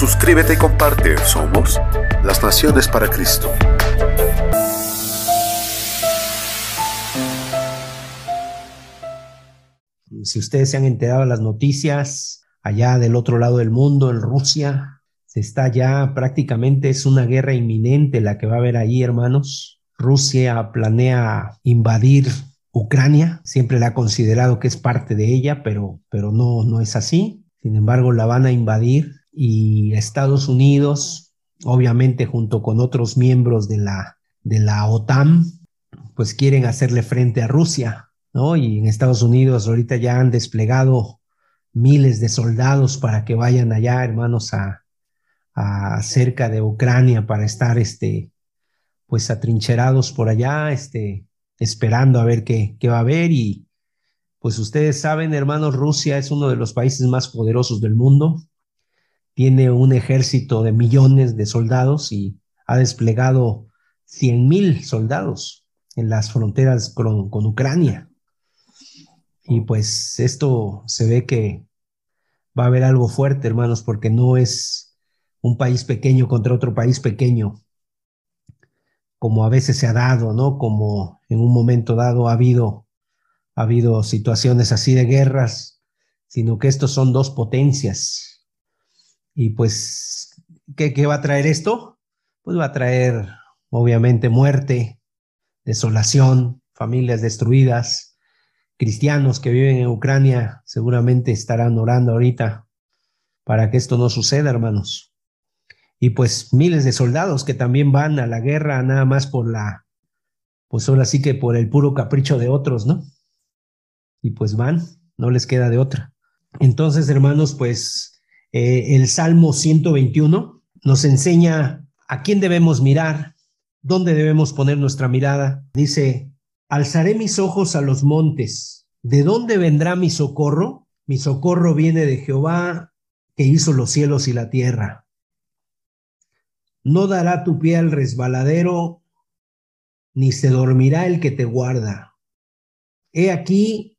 Suscríbete y comparte. Somos las Naciones para Cristo. Si ustedes se han enterado de las noticias, allá del otro lado del mundo, en Rusia, se está ya prácticamente, es una guerra inminente la que va a haber ahí, hermanos. Rusia planea invadir Ucrania, siempre la ha considerado que es parte de ella, pero, pero no, no es así. Sin embargo, la van a invadir y Estados Unidos, obviamente junto con otros miembros de la, de la OTAN, pues quieren hacerle frente a Rusia, ¿no? Y en Estados Unidos ahorita ya han desplegado miles de soldados para que vayan allá, hermanos, a, a cerca de Ucrania para estar, este, pues atrincherados por allá, este, esperando a ver qué, qué va a haber y pues ustedes saben, hermanos, Rusia es uno de los países más poderosos del mundo, tiene un ejército de millones de soldados y ha desplegado 100 mil soldados en las fronteras con, con, Ucrania. Y pues esto se ve que va a haber algo fuerte, hermanos, porque no es un país pequeño contra otro país pequeño, como a veces se ha dado, ¿no? Como en un momento dado ha habido, ha habido situaciones así de guerras, sino que estos son dos potencias y pues, ¿qué, ¿qué, va a traer esto? Pues va a traer, obviamente, muerte, desolación, familias destruidas, cristianos que viven en Ucrania seguramente estarán orando ahorita para que esto no suceda, hermanos. Y pues miles de soldados que también van a la guerra nada más por la, pues ahora sí que por el puro capricho de otros, ¿no? Y pues van, no les queda de otra. Entonces, hermanos, pues eh, el Salmo 121 nos enseña a quién debemos mirar, dónde debemos poner nuestra mirada. Dice, alzaré mis ojos a los montes. ¿De dónde vendrá mi socorro? Mi socorro viene de Jehová, que hizo los cielos y la tierra. No dará tu pie al resbaladero, ni se dormirá el que te guarda. He aquí,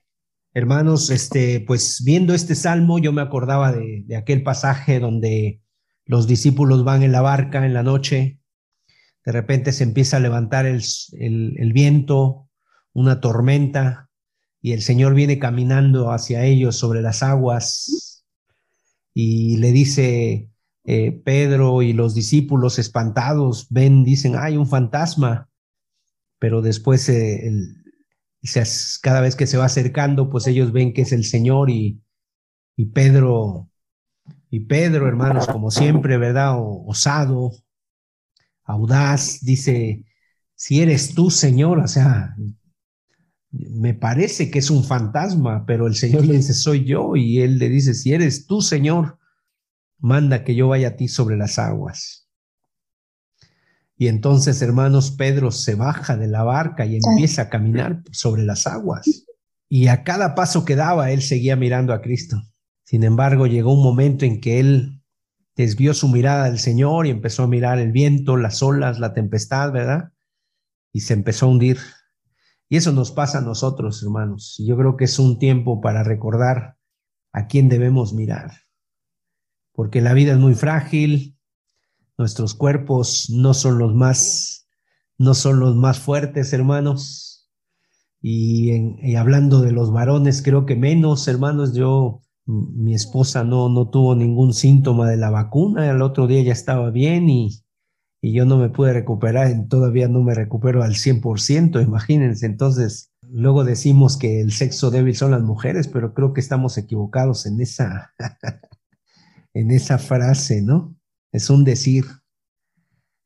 Hermanos, este, pues viendo este salmo, yo me acordaba de, de aquel pasaje donde los discípulos van en la barca en la noche, de repente se empieza a levantar el, el, viento, una tormenta, y el Señor viene caminando hacia ellos sobre las aguas y le dice, eh, Pedro y los discípulos espantados ven, dicen, hay un fantasma, pero después eh, el, cada vez que se va acercando, pues ellos ven que es el Señor y, y Pedro, y Pedro, hermanos, como siempre, ¿verdad? osado, audaz, dice, si eres tú, Señor, o sea, me parece que es un fantasma, pero el Señor le dice, soy yo, y él le dice, si eres tú, Señor, manda que yo vaya a ti sobre las aguas. Y entonces, hermanos, Pedro se baja de la barca y empieza a caminar sobre las aguas. Y a cada paso que daba, él seguía mirando a Cristo. Sin embargo, llegó un momento en que él desvió su mirada del Señor y empezó a mirar el viento, las olas, la tempestad, ¿verdad? Y se empezó a hundir. Y eso nos pasa a nosotros, hermanos. Y yo creo que es un tiempo para recordar a quién debemos mirar. Porque la vida es muy frágil, Nuestros cuerpos no son los más, no son los más fuertes, hermanos. Y, hablando de los varones, creo que menos, hermanos, yo Mi esposa no, no tuvo ningún síntoma de la vacuna, el otro día ya estaba bien y, y yo no me pude recuperar, todavía no me recupero al 100%, imagínense. Entonces, luego decimos que el sexo débil son las mujeres, pero creo que estamos equivocados en esa, en esa frase, ¿no? Es un decir,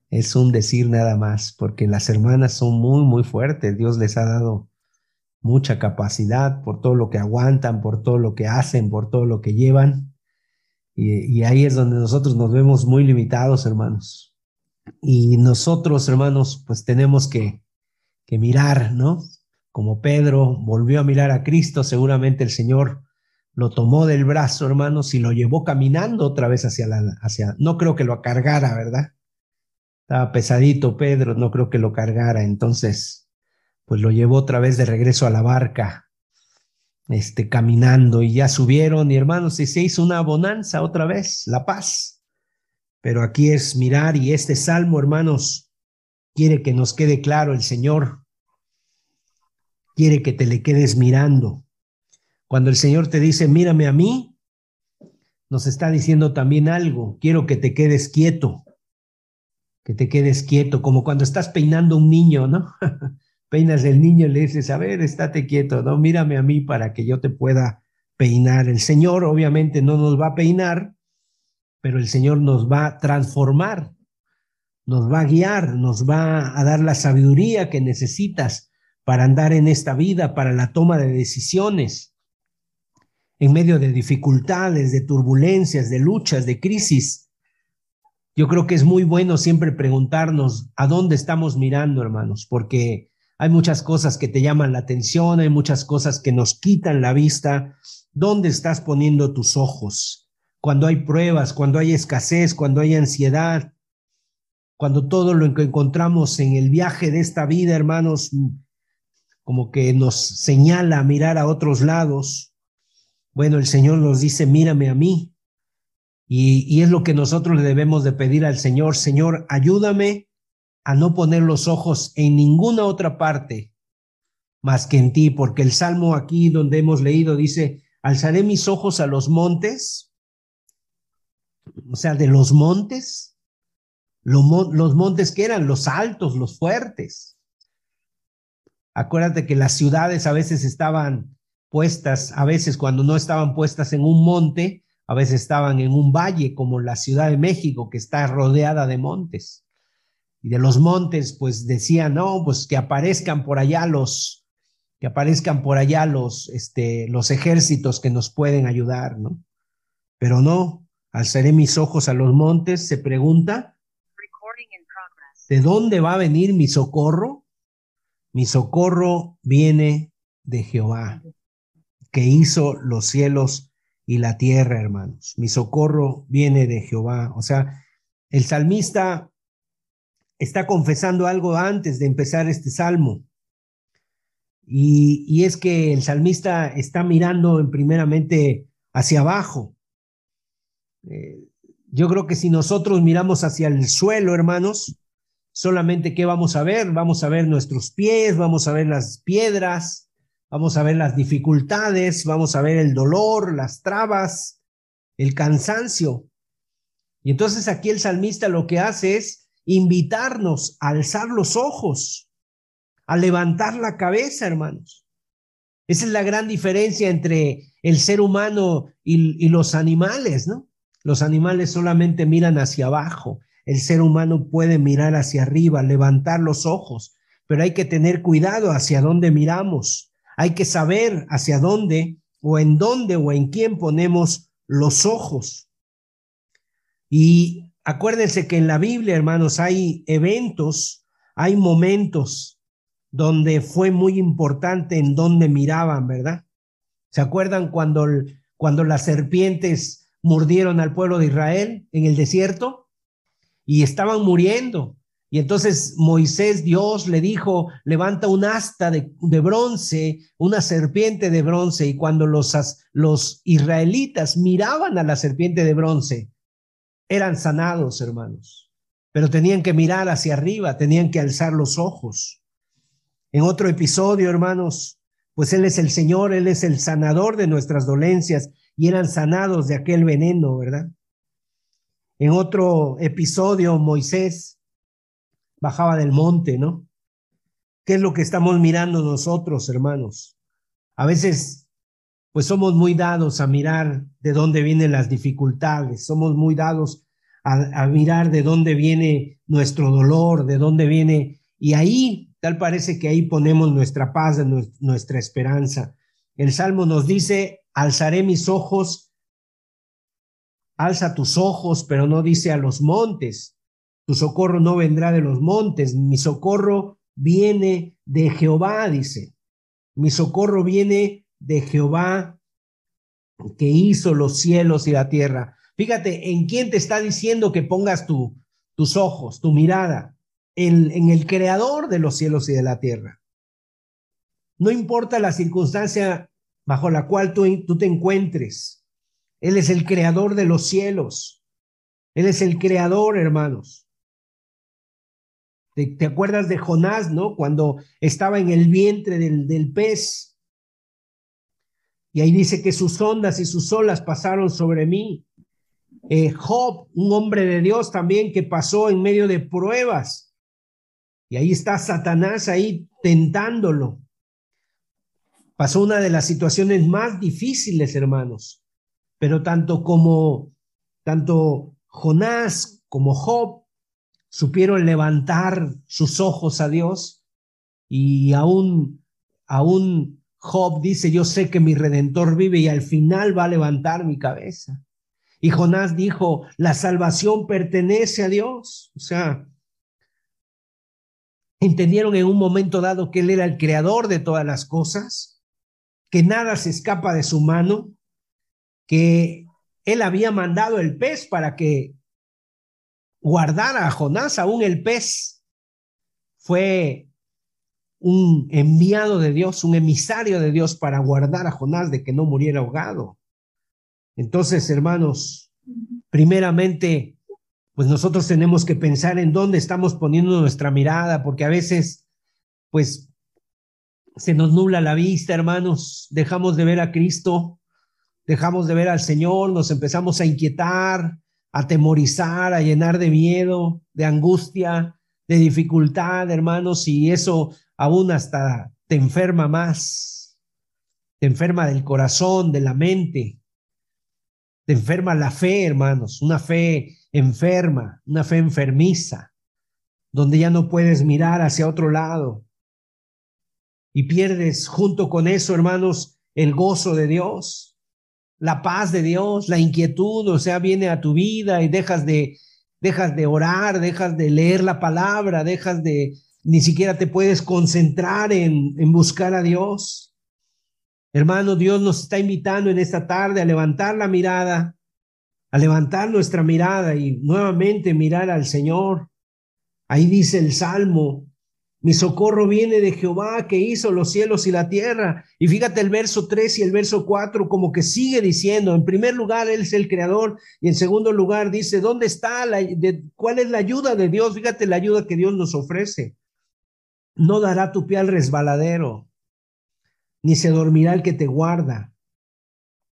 es un decir nada más, porque las hermanas son muy, muy fuertes. Dios les ha dado mucha capacidad por todo lo que aguantan, por todo lo que hacen, por todo lo que llevan. Y, ahí es donde nosotros nos vemos muy limitados, hermanos. Y nosotros, hermanos, pues tenemos que, que mirar, ¿no? Como Pedro volvió a mirar a Cristo, seguramente el Señor lo tomó del brazo, hermanos, y lo llevó caminando otra vez hacia la, hacia, no creo que lo cargara, ¿verdad? Estaba pesadito Pedro, no creo que lo cargara, entonces, pues lo llevó otra vez de regreso a la barca, este, caminando, y ya subieron, y hermanos, y se hizo una bonanza otra vez, la paz. Pero aquí es mirar, y este salmo, hermanos, quiere que nos quede claro, el Señor quiere que te le quedes mirando cuando el Señor te dice, mírame a mí, nos está diciendo también algo, quiero que te quedes quieto, que te quedes quieto, como cuando estás peinando un niño, ¿no? Peinas el niño y le dices, a ver, estate quieto, ¿no? Mírame a mí para que yo te pueda peinar. El Señor obviamente no nos va a peinar, pero el Señor nos va a transformar, nos va a guiar, nos va a dar la sabiduría que necesitas para andar en esta vida, para la toma de decisiones en medio de dificultades, de turbulencias, de luchas, de crisis. Yo creo que es muy bueno siempre preguntarnos a dónde estamos mirando, hermanos, porque hay muchas cosas que te llaman la atención, hay muchas cosas que nos quitan la vista. ¿Dónde estás poniendo tus ojos? Cuando hay pruebas, cuando hay escasez, cuando hay ansiedad, cuando todo lo que encontramos en el viaje de esta vida, hermanos, como que nos señala mirar a otros lados. Bueno, el Señor nos dice, mírame a mí. Y, es lo que nosotros le debemos de pedir al Señor, Señor, ayúdame a no poner los ojos en ninguna otra parte más que en ti, porque el salmo aquí donde hemos leído dice, alzaré mis ojos a los montes, o sea, de los montes, los montes que eran los altos, los fuertes. Acuérdate que las ciudades a veces estaban puestas, a veces cuando no estaban puestas en un monte, a veces estaban en un valle como la Ciudad de México, que está rodeada de montes. Y de los montes, pues decían, no, pues que aparezcan por allá los, que aparezcan por allá los, este, los ejércitos que nos pueden ayudar, ¿no? Pero no, alzaré mis ojos a los montes, se pregunta, ¿de dónde va a venir mi socorro? Mi socorro viene de Jehová, que hizo los cielos y la tierra, hermanos. Mi socorro viene de Jehová. O sea, el salmista está confesando algo antes de empezar este salmo. Y, es que el salmista está mirando en primeramente hacia abajo. Eh, yo creo que si nosotros miramos hacia el suelo, hermanos, solamente qué vamos a ver? Vamos a ver nuestros pies, vamos a ver las piedras, Vamos a ver las dificultades, vamos a ver el dolor, las trabas, el cansancio. Y entonces aquí el salmista lo que hace es invitarnos a alzar los ojos, a levantar la cabeza, hermanos. Esa es la gran diferencia entre el ser humano y, los animales, ¿no? Los animales solamente miran hacia abajo, el ser humano puede mirar hacia arriba, levantar los ojos, pero hay que tener cuidado hacia dónde miramos. Hay que saber hacia dónde o en dónde o en quién ponemos los ojos. Y acuérdense que en la Biblia, hermanos, hay eventos, hay momentos donde fue muy importante en dónde miraban, ¿verdad? ¿Se acuerdan cuando, cuando las serpientes mordieron al pueblo de Israel en el desierto? Y estaban muriendo. Y entonces Moisés, Dios le dijo, levanta un asta de, bronce, una serpiente de bronce. Y cuando los, los israelitas miraban a la serpiente de bronce, eran sanados, hermanos. Pero tenían que mirar hacia arriba, tenían que alzar los ojos. En otro episodio, hermanos, pues Él es el Señor, Él es el sanador de nuestras dolencias. y eran sanados de aquel veneno, ¿verdad? En otro episodio, Moisés bajaba del monte, ¿no? ¿Qué es lo que estamos mirando nosotros, hermanos? A veces, pues somos muy dados a mirar de dónde vienen las dificultades, somos muy dados a, mirar de dónde viene nuestro dolor, de dónde viene, y ahí, tal parece que ahí ponemos nuestra paz, nuestra esperanza. El Salmo nos dice, alzaré mis ojos alza tus ojos, pero no dice a los montes. Tu socorro no vendrá de los montes, mi socorro viene de Jehová, dice. Mi socorro viene de Jehová que hizo los cielos y la tierra. Fíjate, ¿en quién te está diciendo que pongas tu, tus ojos, tu mirada? En, el creador de los cielos y de la tierra. No importa la circunstancia bajo la cual tú, tú te encuentres. Él es el creador de los cielos. Él es el creador, hermanos. ¿Te, acuerdas de Jonás, no? Cuando estaba en el vientre del, del pez. Y ahí dice que sus ondas y sus olas pasaron sobre mí. Eh, Job, un hombre de Dios también que pasó en medio de pruebas. Y ahí está Satanás ahí tentándolo. Pasó una de las situaciones más difíciles, hermanos. Pero tanto como, tanto Jonás como Job supieron levantar sus ojos a Dios y aún, aún Job dice, yo sé que mi redentor vive y al final va a levantar mi cabeza. Y Jonás dijo, la salvación pertenece a Dios. O sea, entendieron en un momento dado que Él era el creador de todas las cosas, que nada se escapa de su mano, que él había mandado el pez para que guardara a Jonás, aún el pez fue un enviado de Dios, un emisario de Dios para guardar a Jonás de que no muriera ahogado. Entonces, hermanos, primeramente, pues nosotros tenemos que pensar en dónde estamos poniendo nuestra mirada, porque a veces, pues, se nos nubla la vista, hermanos, dejamos de ver a Cristo, dejamos de ver al Señor, nos empezamos a inquietar, a temorizar, a llenar de miedo, de angustia, de dificultad, hermanos, y eso aún hasta te enferma más, te enferma del corazón, de la mente, te enferma la fe, hermanos, una fe enferma, una fe enfermiza, donde ya no puedes mirar hacia otro lado. Y pierdes junto con eso, hermanos, el gozo de Dios la paz de Dios, la inquietud, o sea, viene a tu vida y dejas de, dejas de orar, dejas de leer la palabra, dejas de, ni siquiera te puedes concentrar en, en buscar a Dios. Hermano, Dios nos está invitando en esta tarde a levantar la mirada, a levantar nuestra mirada y nuevamente mirar al Señor. Ahí dice el Salmo, mi socorro viene de Jehová que hizo los cielos y la tierra. Y fíjate el verso 3 y el verso 4 como que sigue diciendo, en primer lugar, Él es el creador y en segundo lugar dice, ¿dónde está? La, de, ¿Cuál es la ayuda de Dios? Fíjate la ayuda que Dios nos ofrece. No dará tu pie al resbaladero, ni se dormirá el que te guarda.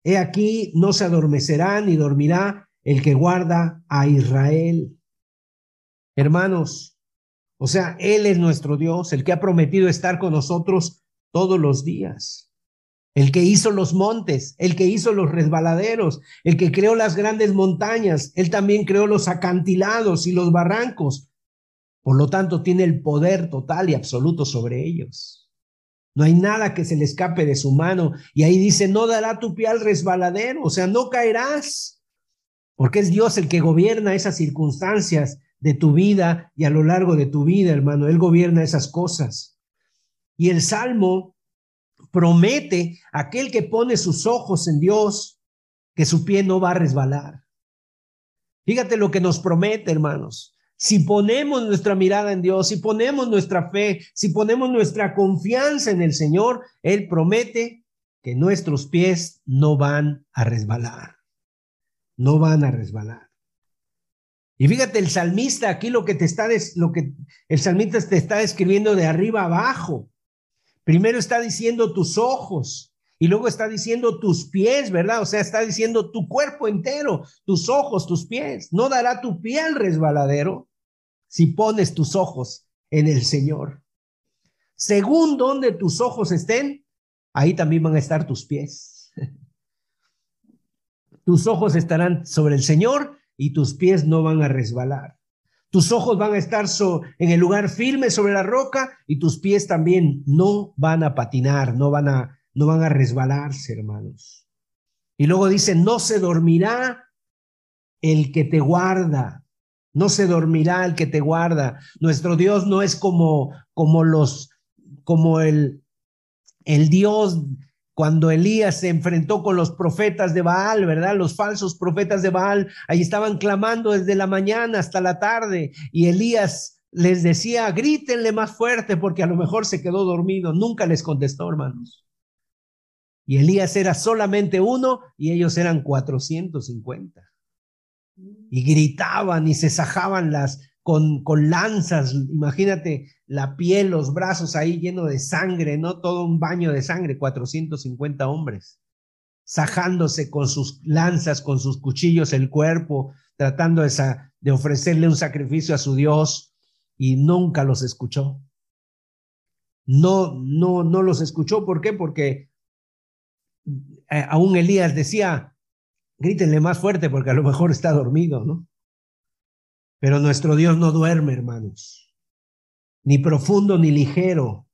He aquí, no se adormecerá ni dormirá el que guarda a Israel. Hermanos, o sea, Él es nuestro Dios, el que ha prometido estar con nosotros todos los días. El que hizo los montes, el que hizo los resbaladeros, el que creó las grandes montañas, Él también creó los acantilados y los barrancos. Por lo tanto, tiene el poder total y absoluto sobre ellos. No hay nada que se le escape de su mano. Y ahí dice, no dará tu pie al resbaladero, o sea, no caerás, porque es Dios el que gobierna esas circunstancias de tu vida y a lo largo de tu vida, hermano. Él gobierna esas cosas. Y el Salmo promete a aquel que pone sus ojos en Dios que su pie no va a resbalar. Fíjate lo que nos promete, hermanos. Si ponemos nuestra mirada en Dios, si ponemos nuestra fe, si ponemos nuestra confianza en el Señor, Él promete que nuestros pies no van a resbalar. No van a resbalar. Y fíjate, el salmista aquí lo que te está, lo que el salmista te está describiendo de arriba abajo. Primero está diciendo tus ojos Y luego está diciendo tus pies, ¿verdad? O sea, está diciendo tu cuerpo entero, tus ojos, tus pies. No dará tu pie al resbaladero si pones tus ojos en el Señor. Según donde tus ojos estén, ahí también van a estar tus pies. tus ojos estarán sobre el Señor y tus pies no van a resbalar. Tus ojos van a estar en el lugar firme sobre la roca y tus pies también no van a patinar, no van a, no van a resbalarse, hermanos. Y luego dice, no se dormirá el que te guarda, no se dormirá el que te guarda. Nuestro Dios no es como, como los, como el, el Dios cuando Elías se enfrentó con los profetas de Baal, ¿verdad? Los falsos profetas de Baal, ahí estaban clamando desde la mañana hasta la tarde y Elías les decía, grítenle más fuerte porque a lo mejor se quedó dormido. Nunca les contestó, hermanos. Y Elías era solamente uno y ellos eran 450. Y gritaban y se sajaban las, con, con lanzas, imagínate la piel, los brazos ahí lleno de sangre, ¿no? Todo un baño de sangre, 450 hombres, sajándose con sus lanzas, con sus cuchillos el cuerpo, tratando de, de ofrecerle un sacrificio a su Dios y nunca los escuchó. No, no, no los escuchó. ¿Por qué? Porque eh, aún Elías decía, grítenle más fuerte porque a lo mejor está dormido, ¿no? Pero nuestro Dios no duerme, hermanos, ni profundo ni ligero.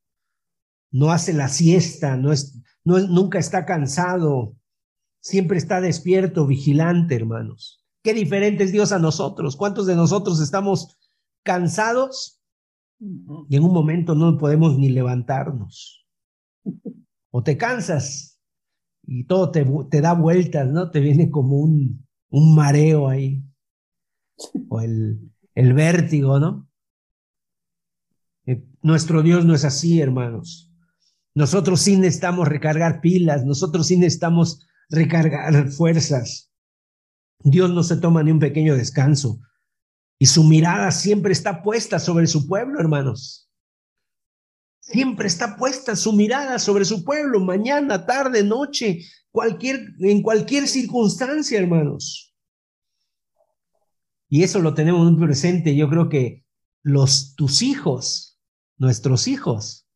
No hace la siesta, no es, no nunca está cansado, siempre está despierto, vigilante, hermanos. Qué diferente es Dios a nosotros. ¿Cuántos de nosotros estamos cansados y en un momento no podemos ni levantarnos? O te cansas y todo te, te da vueltas, ¿no? Te viene como un, un mareo ahí o el, vértigo, ¿no? Eh, nuestro Dios no es así, hermanos. Nosotros sí necesitamos recargar pilas, nosotros sí necesitamos recargar fuerzas. Dios no se toma ni un pequeño descanso y su mirada siempre está puesta sobre su pueblo, hermanos. Siempre está puesta su mirada sobre su pueblo, mañana, tarde, noche, cualquier, en cualquier circunstancia, hermanos. Y eso lo tenemos muy presente. Yo creo que los, tus hijos, nuestros hijos,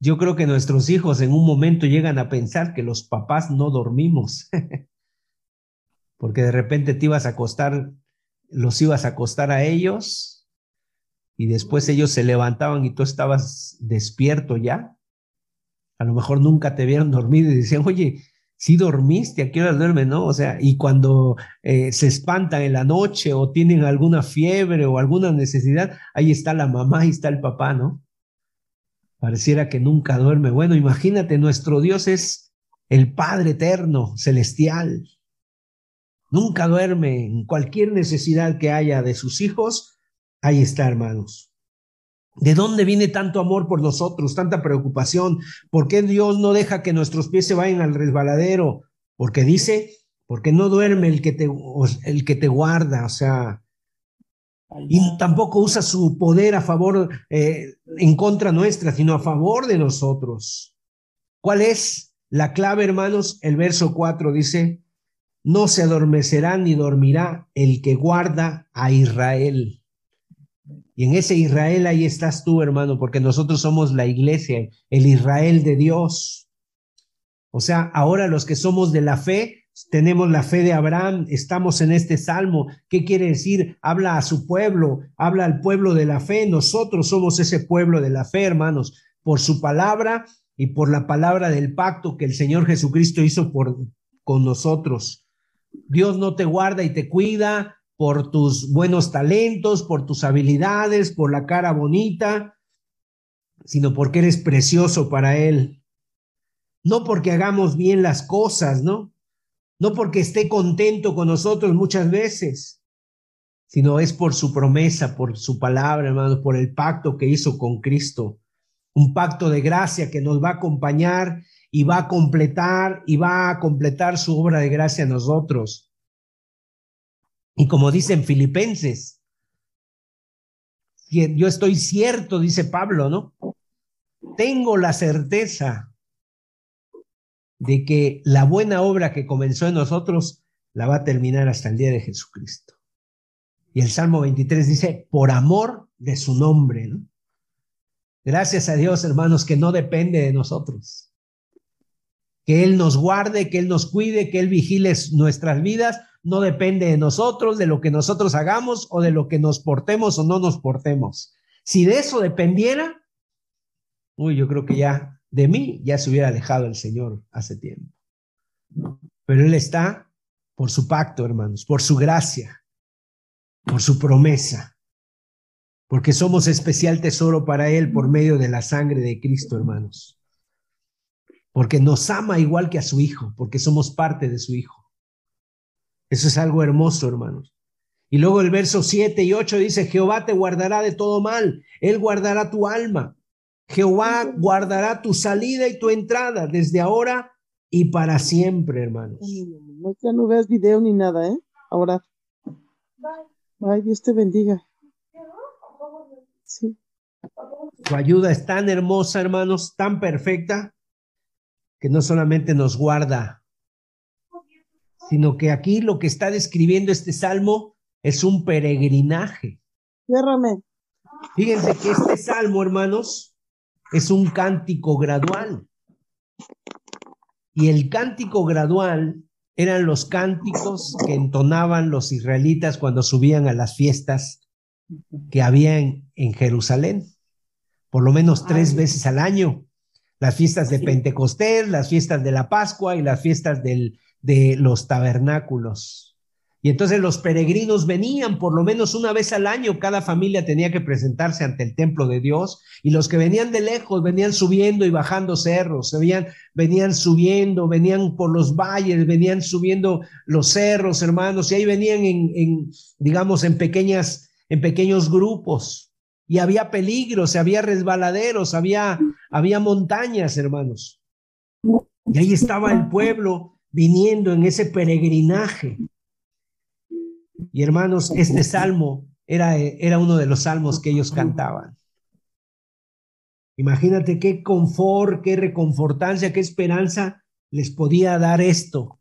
yo creo que nuestros hijos en un momento llegan a pensar que los papás no dormimos. Porque de repente te ibas a acostar, los ibas a acostar a ellos y después ellos se levantaban y tú estabas despierto ya. A lo mejor nunca te vieron dormir y decían, oye, si dormiste, ¿a qué hora duerme, no? O sea, y cuando eh, se espantan en la noche o tienen alguna fiebre o alguna necesidad, ahí está la mamá, ahí está el papá, ¿no? Pareciera que nunca duerme. Bueno, imagínate, nuestro Dios es el Padre eterno, celestial. Nunca duerme en cualquier necesidad que haya de sus hijos. Ahí está, hermanos. ¿De dónde viene tanto amor por nosotros, tanta preocupación? ¿Por qué Dios no deja que nuestros pies se vayan al resbaladero? Porque dice, porque no duerme el que te, el que te guarda, o sea, y tampoco usa su poder a favor, eh, en contra nuestra, sino a favor de nosotros. ¿Cuál es la clave, hermanos? El verso 4 dice, no se adormecerá ni dormirá el que guarda a Israel. Y en ese Israel ahí estás tú, hermano, porque nosotros somos la iglesia, el Israel de Dios. O sea, ahora los que somos de la fe, tenemos la fe de Abraham, estamos en este salmo. ¿Qué quiere decir? Habla a su pueblo, habla al pueblo de la fe. Nosotros somos ese pueblo de la fe, hermanos, por su palabra y por la palabra del pacto que el Señor Jesucristo hizo por, con nosotros. Dios no te guarda y te cuida, por tus buenos talentos, por tus habilidades, por la cara bonita, sino porque eres precioso para Él. No porque hagamos bien las cosas, ¿no? No porque esté contento con nosotros muchas veces, sino es por su promesa, por su palabra, hermano, por el pacto que hizo con Cristo. Un pacto de gracia que nos va a acompañar y va a completar y va a completar su obra de gracia a nosotros. Y como dicen Filipenses, yo estoy cierto, dice Pablo, ¿no? Tengo la certeza de que la buena obra que comenzó en nosotros la va a terminar hasta el día de Jesucristo. Y el Salmo 23 dice, por amor de su nombre, ¿no? Gracias a Dios, hermanos, que no depende de nosotros. Que Él nos guarde, que Él nos cuide, que Él vigile nuestras vidas, no depende de nosotros, de lo que nosotros hagamos o de lo que nos portemos o no nos portemos. Si de eso dependiera, uy, yo creo que ya de mí ya se hubiera alejado el Señor hace tiempo. Pero Él está por su pacto, hermanos, por su gracia, por su promesa, porque somos especial tesoro para Él por medio de la sangre de Cristo, hermanos. Porque nos ama igual que a su Hijo, porque somos parte de su Hijo. Eso es algo hermoso, hermanos. Y luego el verso 7 y 8 dice, Jehová te guardará de todo mal, Él guardará tu alma. Jehová guardará tu salida y tu entrada desde ahora y para siempre, hermanos. No, ya no veas video ni nada, ¿eh? Ahora. Bye. Dios te bendiga. Sí. Tu ayuda es tan hermosa, hermanos, tan perfecta, que no solamente nos guarda, sino que aquí lo que está describiendo este salmo es un peregrinaje. Ciérrame. Fíjense que este salmo, hermanos, es un cántico gradual. Y el cántico gradual eran los cánticos que entonaban los israelitas cuando subían a las fiestas que había en, Jerusalén, por lo menos tres veces al año. Las fiestas de Pentecostés, las fiestas de la Pascua y las fiestas del, de los tabernáculos. Y entonces los peregrinos venían por lo menos una vez al año, cada familia tenía que presentarse ante el templo de Dios y los que venían de lejos venían subiendo y bajando cerros, venían, venían subiendo, venían por los valles, venían subiendo los cerros, hermanos, y ahí venían en, en digamos, en pequeñas, en pequeños grupos. Y había peligros, había resbaladeros, había, había montañas, hermanos. Y ahí estaba el pueblo viniendo en ese peregrinaje. Y hermanos, este salmo era, era uno de los salmos que ellos cantaban. Imagínate qué confort, qué reconfortancia, qué esperanza les podía dar esto.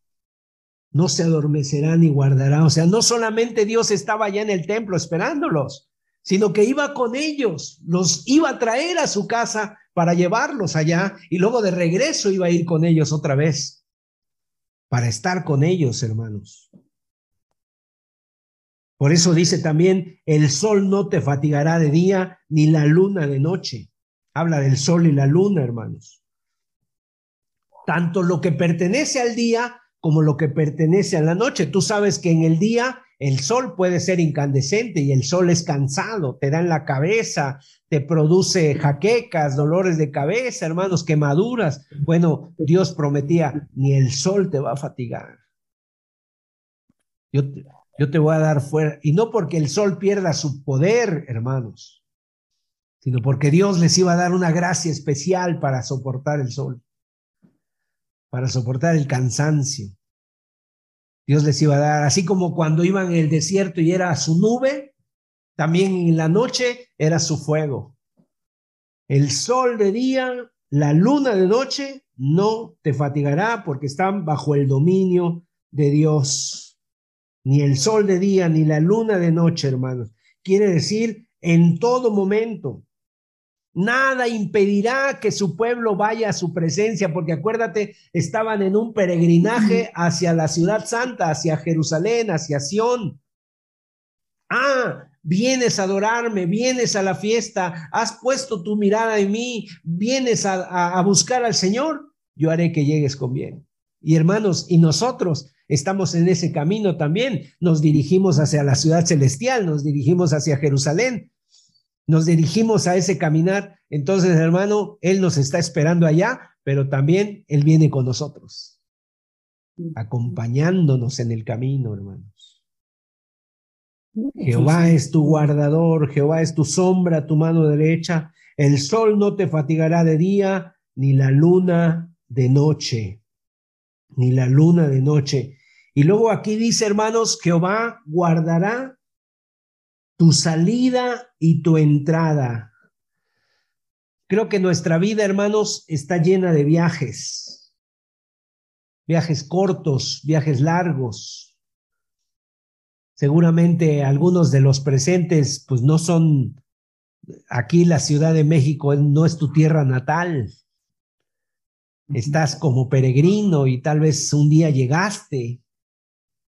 No se adormecerán ni guardarán. O sea, no solamente Dios estaba allá en el templo esperándolos, sino que iba con ellos, los iba a traer a su casa para llevarlos allá y luego de regreso iba a ir con ellos otra vez para estar con ellos, hermanos. Por eso dice también, el sol no te fatigará de día, ni la luna de noche. Habla del sol y la luna, hermanos. Tanto lo que pertenece al día como lo que pertenece a la noche. Tú sabes que en el día el sol puede ser incandescente y el sol es cansado, te da en la cabeza, te produce jaquecas, dolores de cabeza, hermanos, quemaduras. Bueno, Dios prometía, ni el sol te va a fatigar. Yo, yo te voy a dar fuera, y no porque el sol pierda su poder, hermanos, sino porque Dios les iba a dar una gracia especial para soportar el sol, para soportar el cansancio. Dios les iba a dar, así como cuando iban en el desierto y era su nube, también en la noche era su fuego. El sol de día, la luna de noche, no te fatigará porque están bajo el dominio de Dios ni el sol de día, ni la luna de noche, hermanos. Quiere decir, en todo momento. Nada impedirá que su pueblo vaya a su presencia, porque acuérdate, estaban en un peregrinaje hacia la ciudad santa, hacia Jerusalén, hacia Sión. Ah, vienes a adorarme, vienes a la fiesta, has puesto tu mirada en mí, vienes a, a buscar al Señor, yo haré que llegues con bien. Y hermanos, y nosotros estamos en ese camino también. Nos dirigimos hacia la ciudad celestial, nos dirigimos hacia Jerusalén, nos dirigimos a ese caminar. Entonces, hermano, Él nos está esperando allá, pero también Él viene con nosotros, acompañándonos en el camino, hermanos. Jehová es tu guardador, Jehová es tu sombra, tu mano derecha. El sol no te fatigará de día, ni la luna de noche, ni la luna de noche. Y luego aquí dice, hermanos, Jehová guardará tu salida y tu entrada. Creo que nuestra vida, hermanos, está llena de viajes. viajes cortos, viajes largos. Seguramente algunos de los presentes pues no son aquí la Ciudad de México no es tu tierra natal. Estás como peregrino y tal vez un día llegaste,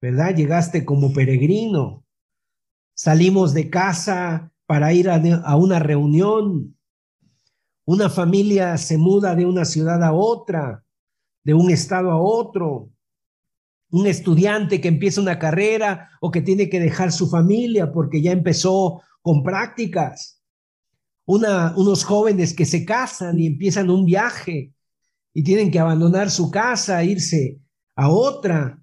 ¿verdad? Llegaste como peregrino. Salimos de casa para ir a, una reunión. Una familia se muda de una ciudad a otra, de un estado a otro. Un estudiante que empieza una carrera o que tiene que dejar su familia porque ya empezó con prácticas unos jóvenes que se casan y empiezan un viaje y tienen que abandonar su casa, irse a otra,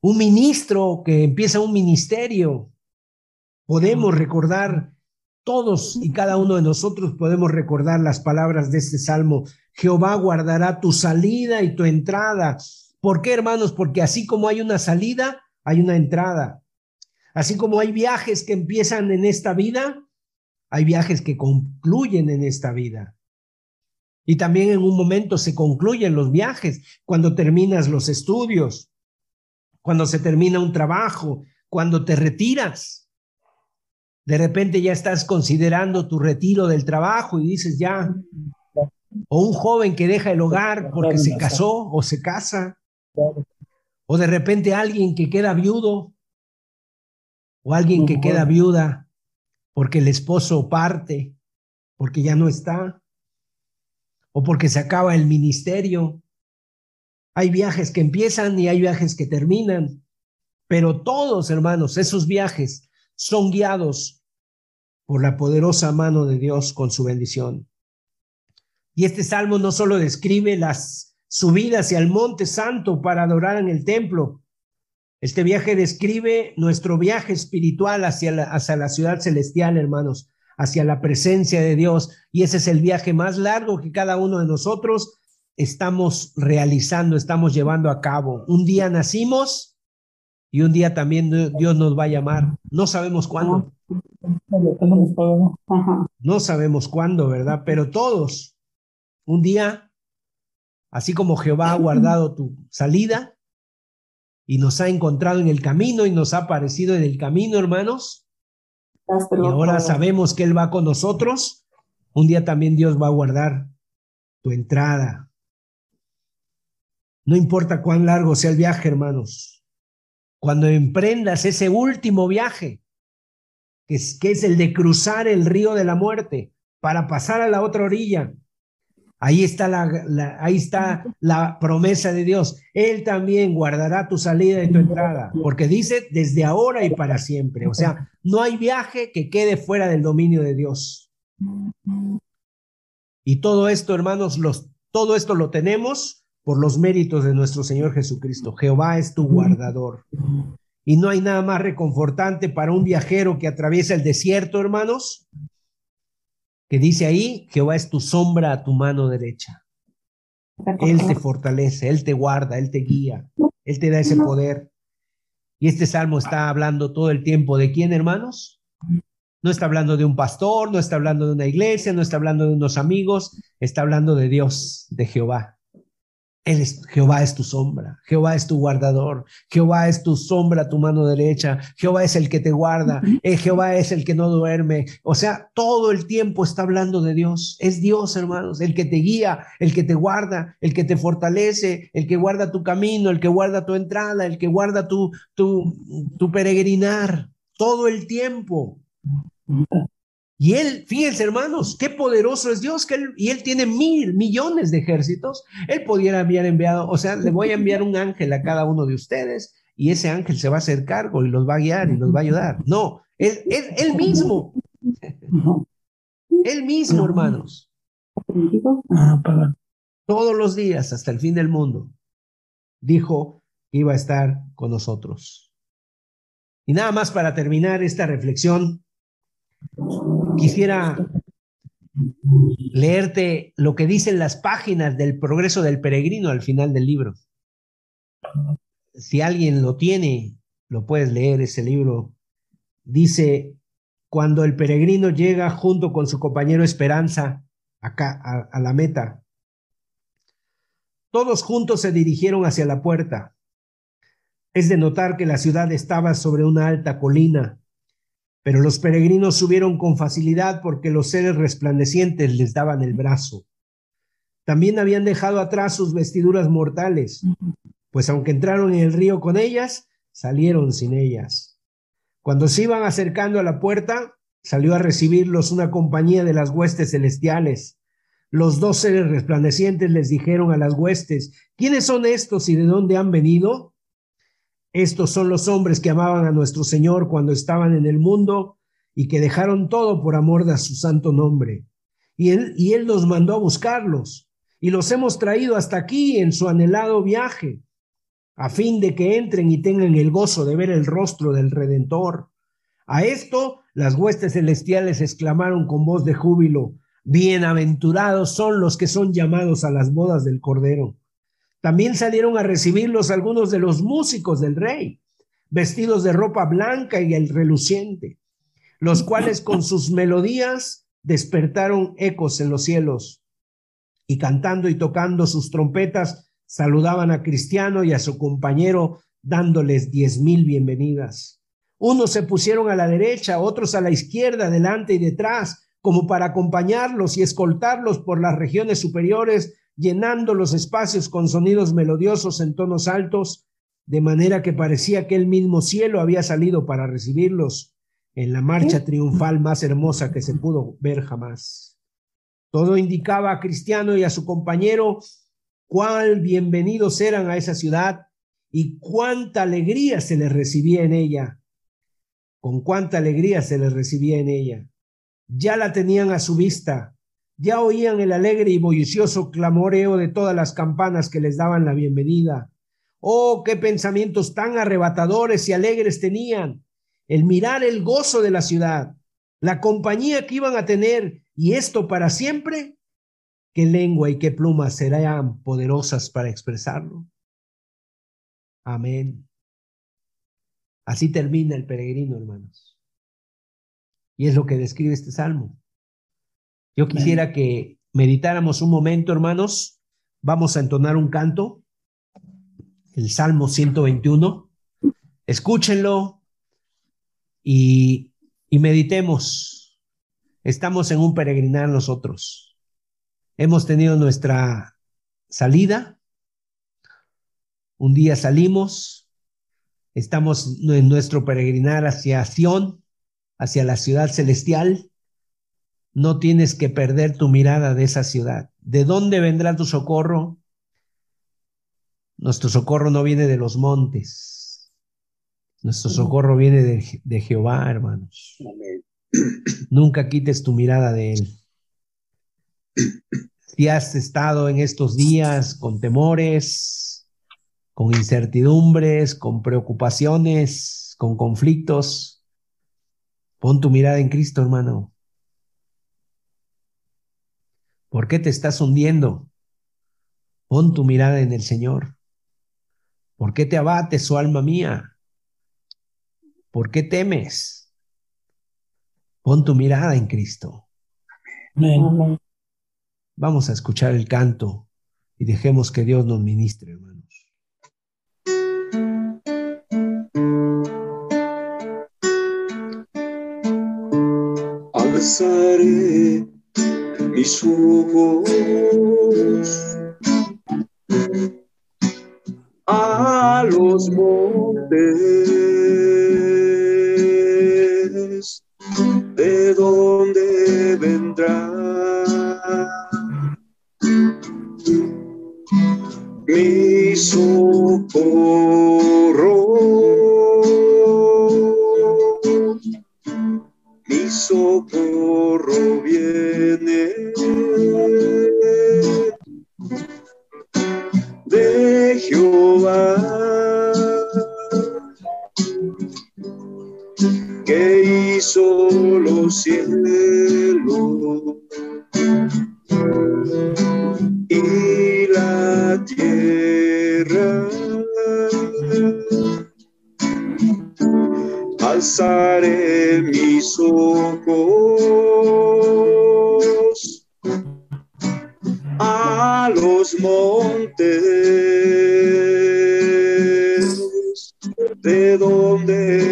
un ministro que empieza un ministerio. Podemos recordar, todos y cada uno de nosotros podemos recordar las palabras de este salmo. Jehová guardará tu salida y tu entrada. ¿Por qué, hermanos? Porque así como hay una salida, hay una entrada. Así como hay viajes que empiezan en esta vida, hay viajes que concluyen en esta vida. Y también en un momento se concluyen los viajes, cuando terminas los estudios, cuando se termina un trabajo, cuando te retiras. De repente ya estás considerando tu retiro del trabajo y dices ya, o un joven que deja el hogar porque se casó o se casa, o de repente alguien que queda viudo, o alguien que queda viuda porque el esposo parte, porque ya no está, o porque se acaba el ministerio. Hay viajes que empiezan y hay viajes que terminan, pero todos, hermanos, esos viajes son guiados por la poderosa mano de Dios con su bendición. Y este salmo no solo describe las subidas hacia el monte santo para adorar en el templo, este viaje describe nuestro viaje espiritual hacia la, hacia la ciudad celestial, hermanos, hacia la presencia de Dios. Y ese es el viaje más largo que cada uno de nosotros estamos realizando, estamos llevando a cabo. Un día nacimos y un día también Dios nos va a llamar. No sabemos cuándo. No sabemos cuándo, ¿verdad? Pero todos, un día, así como Jehová ha guardado tu salida, y nos ha encontrado en el camino y nos ha aparecido en el camino, hermanos. Y ahora sabemos que Él va con nosotros. Un día también Dios va a guardar tu entrada. No importa cuán largo sea el viaje, hermanos. Cuando emprendas ese último viaje, que es, el de cruzar el río de la muerte para pasar a la otra orilla, Ahí está la, ahí está la promesa de Dios. Él también guardará tu salida y tu entrada, porque dice desde ahora y para siempre. O sea, no hay viaje que quede fuera del dominio de Dios. Y todo esto, hermanos, los, todo esto lo tenemos por los méritos de nuestro Señor Jesucristo. Jehová es tu guardador. Y no hay nada más reconfortante para un viajero que atraviesa el desierto, hermanos, que dice ahí, Jehová es tu sombra a tu mano derecha. Él te fortalece, Él te guarda, Él te guía, Él te da ese poder. Y este salmo está hablando todo el tiempo de quién, hermanos? No está hablando de un pastor, no está hablando de una iglesia, no está hablando de unos amigos, está hablando de Dios, de Jehová. Él es, Jehová es tu sombra, Jehová es tu guardador, Jehová es tu sombra, tu mano derecha, Jehová es el que te guarda, eh, Jehová es el que no duerme. O sea, todo el tiempo está hablando de Dios. Es Dios, hermanos, el que te guía, el que te guarda, el que te fortalece, el que guarda tu camino, el que guarda tu entrada, el que guarda tu, tu, tu peregrinar, todo el tiempo. Y él, fíjense hermanos, qué poderoso es Dios, que él, y él tiene mil millones de ejércitos. Él pudiera haber enviado, o sea, le voy a enviar un ángel a cada uno de ustedes y ese ángel se va a hacer cargo y los va a guiar y los va a ayudar. No, él, él, él mismo. él mismo, hermanos. Todos los días hasta el fin del mundo dijo que iba a estar con nosotros. Y nada más para terminar esta reflexión, quisiera leerte lo que dicen las páginas del progreso del peregrino al final del libro. Si alguien lo tiene, lo puedes leer ese libro. Dice, cuando el peregrino llega junto con su compañero Esperanza acá a, a la meta, Todos juntos se dirigieron hacia la puerta. Es de notar que la ciudad estaba sobre una alta colina, pero los peregrinos subieron con facilidad porque los seres resplandecientes les daban el brazo. También habían dejado atrás sus vestiduras mortales, pues aunque entraron en el río con ellas, salieron sin ellas. Cuando se iban acercando a la puerta, salió a recibirlos una compañía de las huestes celestiales. Los dos seres resplandecientes les dijeron a las huestes, ¿quiénes son estos y de dónde han venido? Estos son los hombres que amaban a nuestro Señor cuando estaban en el mundo y que dejaron todo por amor de su santo nombre. Y él, y él los mandó a buscarlos y los hemos traído hasta aquí en su anhelado viaje, a fin de que entren y tengan el gozo de ver el rostro del Redentor. A esto las huestes celestiales exclamaron con voz de júbilo, Bienaventurados son los que son llamados a las bodas del Cordero. También salieron a recibirlos algunos de los músicos del rey, vestidos de ropa blanca y el reluciente, los cuales con sus melodías despertaron ecos en los cielos y cantando y tocando sus trompetas saludaban a Cristiano y a su compañero dándoles diez mil bienvenidas. Unos se pusieron a la derecha, otros a la izquierda, delante y detrás, como para acompañarlos y escoltarlos por las regiones superiores, llenando los espacios con sonidos melodiosos en tonos altos, de manera que parecía que el mismo cielo había salido para recibirlos en la marcha triunfal más hermosa que se pudo ver jamás. Todo indicaba a Cristiano y a su compañero cuál bienvenidos eran a esa ciudad y cuánta alegría se les recibía en ella con cuánta alegría se les recibía en ella. Ya la tenían a su vista, ya oían el alegre y bullicioso clamoreo de todas las campanas que les daban la bienvenida. Oh, qué pensamientos tan arrebatadores y alegres tenían. El mirar el gozo de la ciudad, la compañía que iban a tener, y esto para siempre. ¿Qué lengua y qué plumas serán poderosas para expresarlo? Amén. Así termina el peregrino, hermanos. Y es lo que describe este salmo. Yo quisiera que meditáramos un momento, hermanos. Vamos a entonar un canto, el Salmo 121. Escúchenlo y, y meditemos. Estamos en un peregrinar nosotros. Hemos tenido nuestra salida. Un día salimos, Estamos en nuestro peregrinar hacia Sion, hacia la ciudad celestial. No tienes que perder tu mirada de esa ciudad. ¿De dónde vendrá tu socorro? Nuestro socorro no viene de los montes. Nuestro socorro viene de, de Jehová, hermanos. Nunca quites tu mirada de Él. Si has estado en estos días con temores, con incertidumbres, con preocupaciones, con conflictos. Pon tu mirada en Cristo, hermano. ¿Por qué te estás hundiendo? Pon tu mirada en el Señor. ¿Por qué te abates, su oh alma mía? ¿Por qué temes? Pon tu mirada en Cristo. Vamos a escuchar el canto y dejemos que Dios nos ministre, hermano. alzaré mis ojos a los montes, de donde vendrá mi socorro. los montes, de donde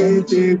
el que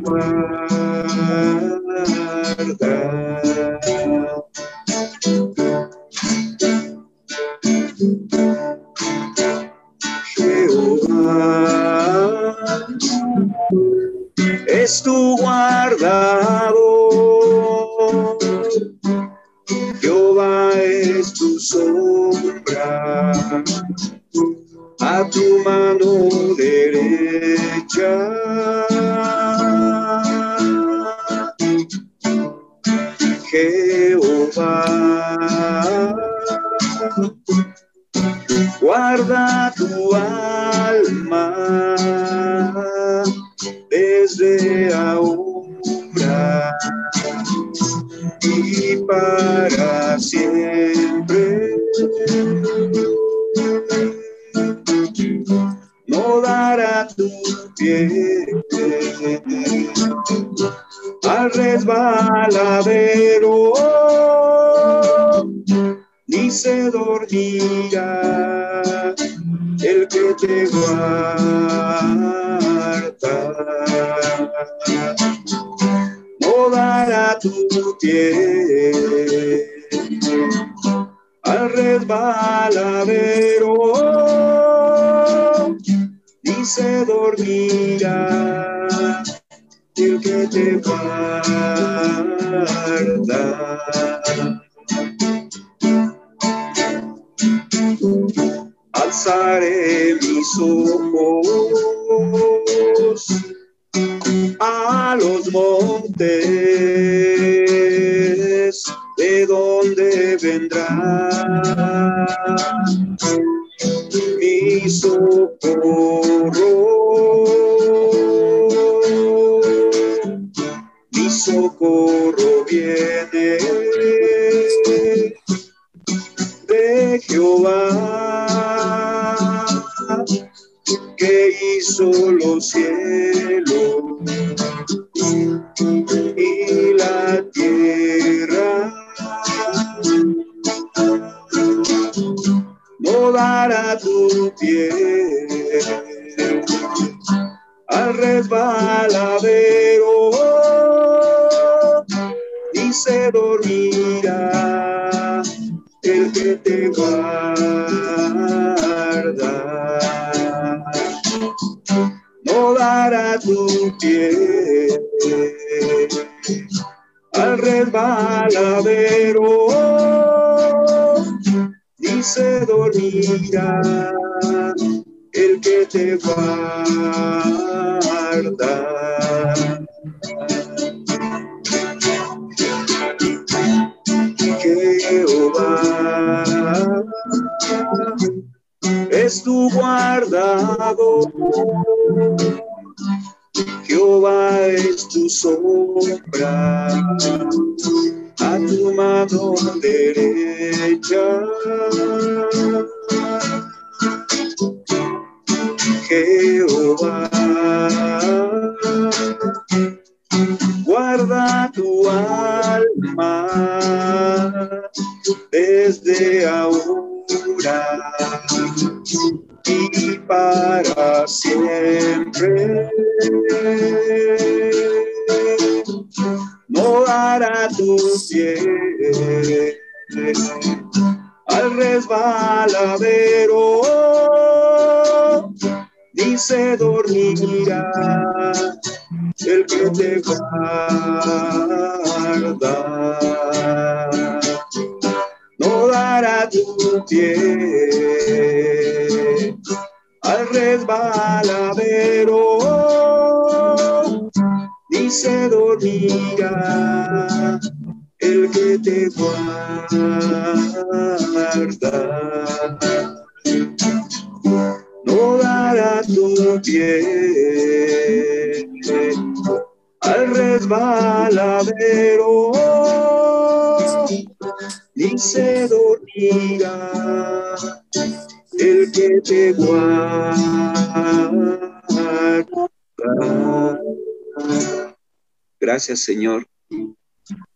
el que te guarda. No dará tu pie al resbaladero, ni se dormirá el que te guarda. Alzaré mis ojos a los montes, de donde vendrá mi socorro. Mi socorro viene de Jehová que hizo los cielos y la tierra. No dará tu pie al resbaladero ni se dormirá al resbaladero, ni se dormirá el que te guarda. Jehová es tu guardado. Jehová es tu sombra, a tu mano derecha. Jehová. Guarda tu alma desde ahora y para siempre. No dará tu pie al resbaladero, ni se dormirá el que te guarda. No dará tu pie resbaladero, ni se el que te guarda. No dará tu pie al resbaladero, ni se el que te guarda. Gracias, Señor,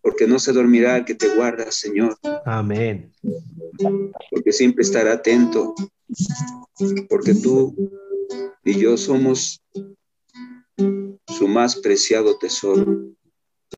porque no se dormirá el que te guarda, Señor, Amén. porque siempre estará atento, porque tú y yo somos su más preciado tesoro.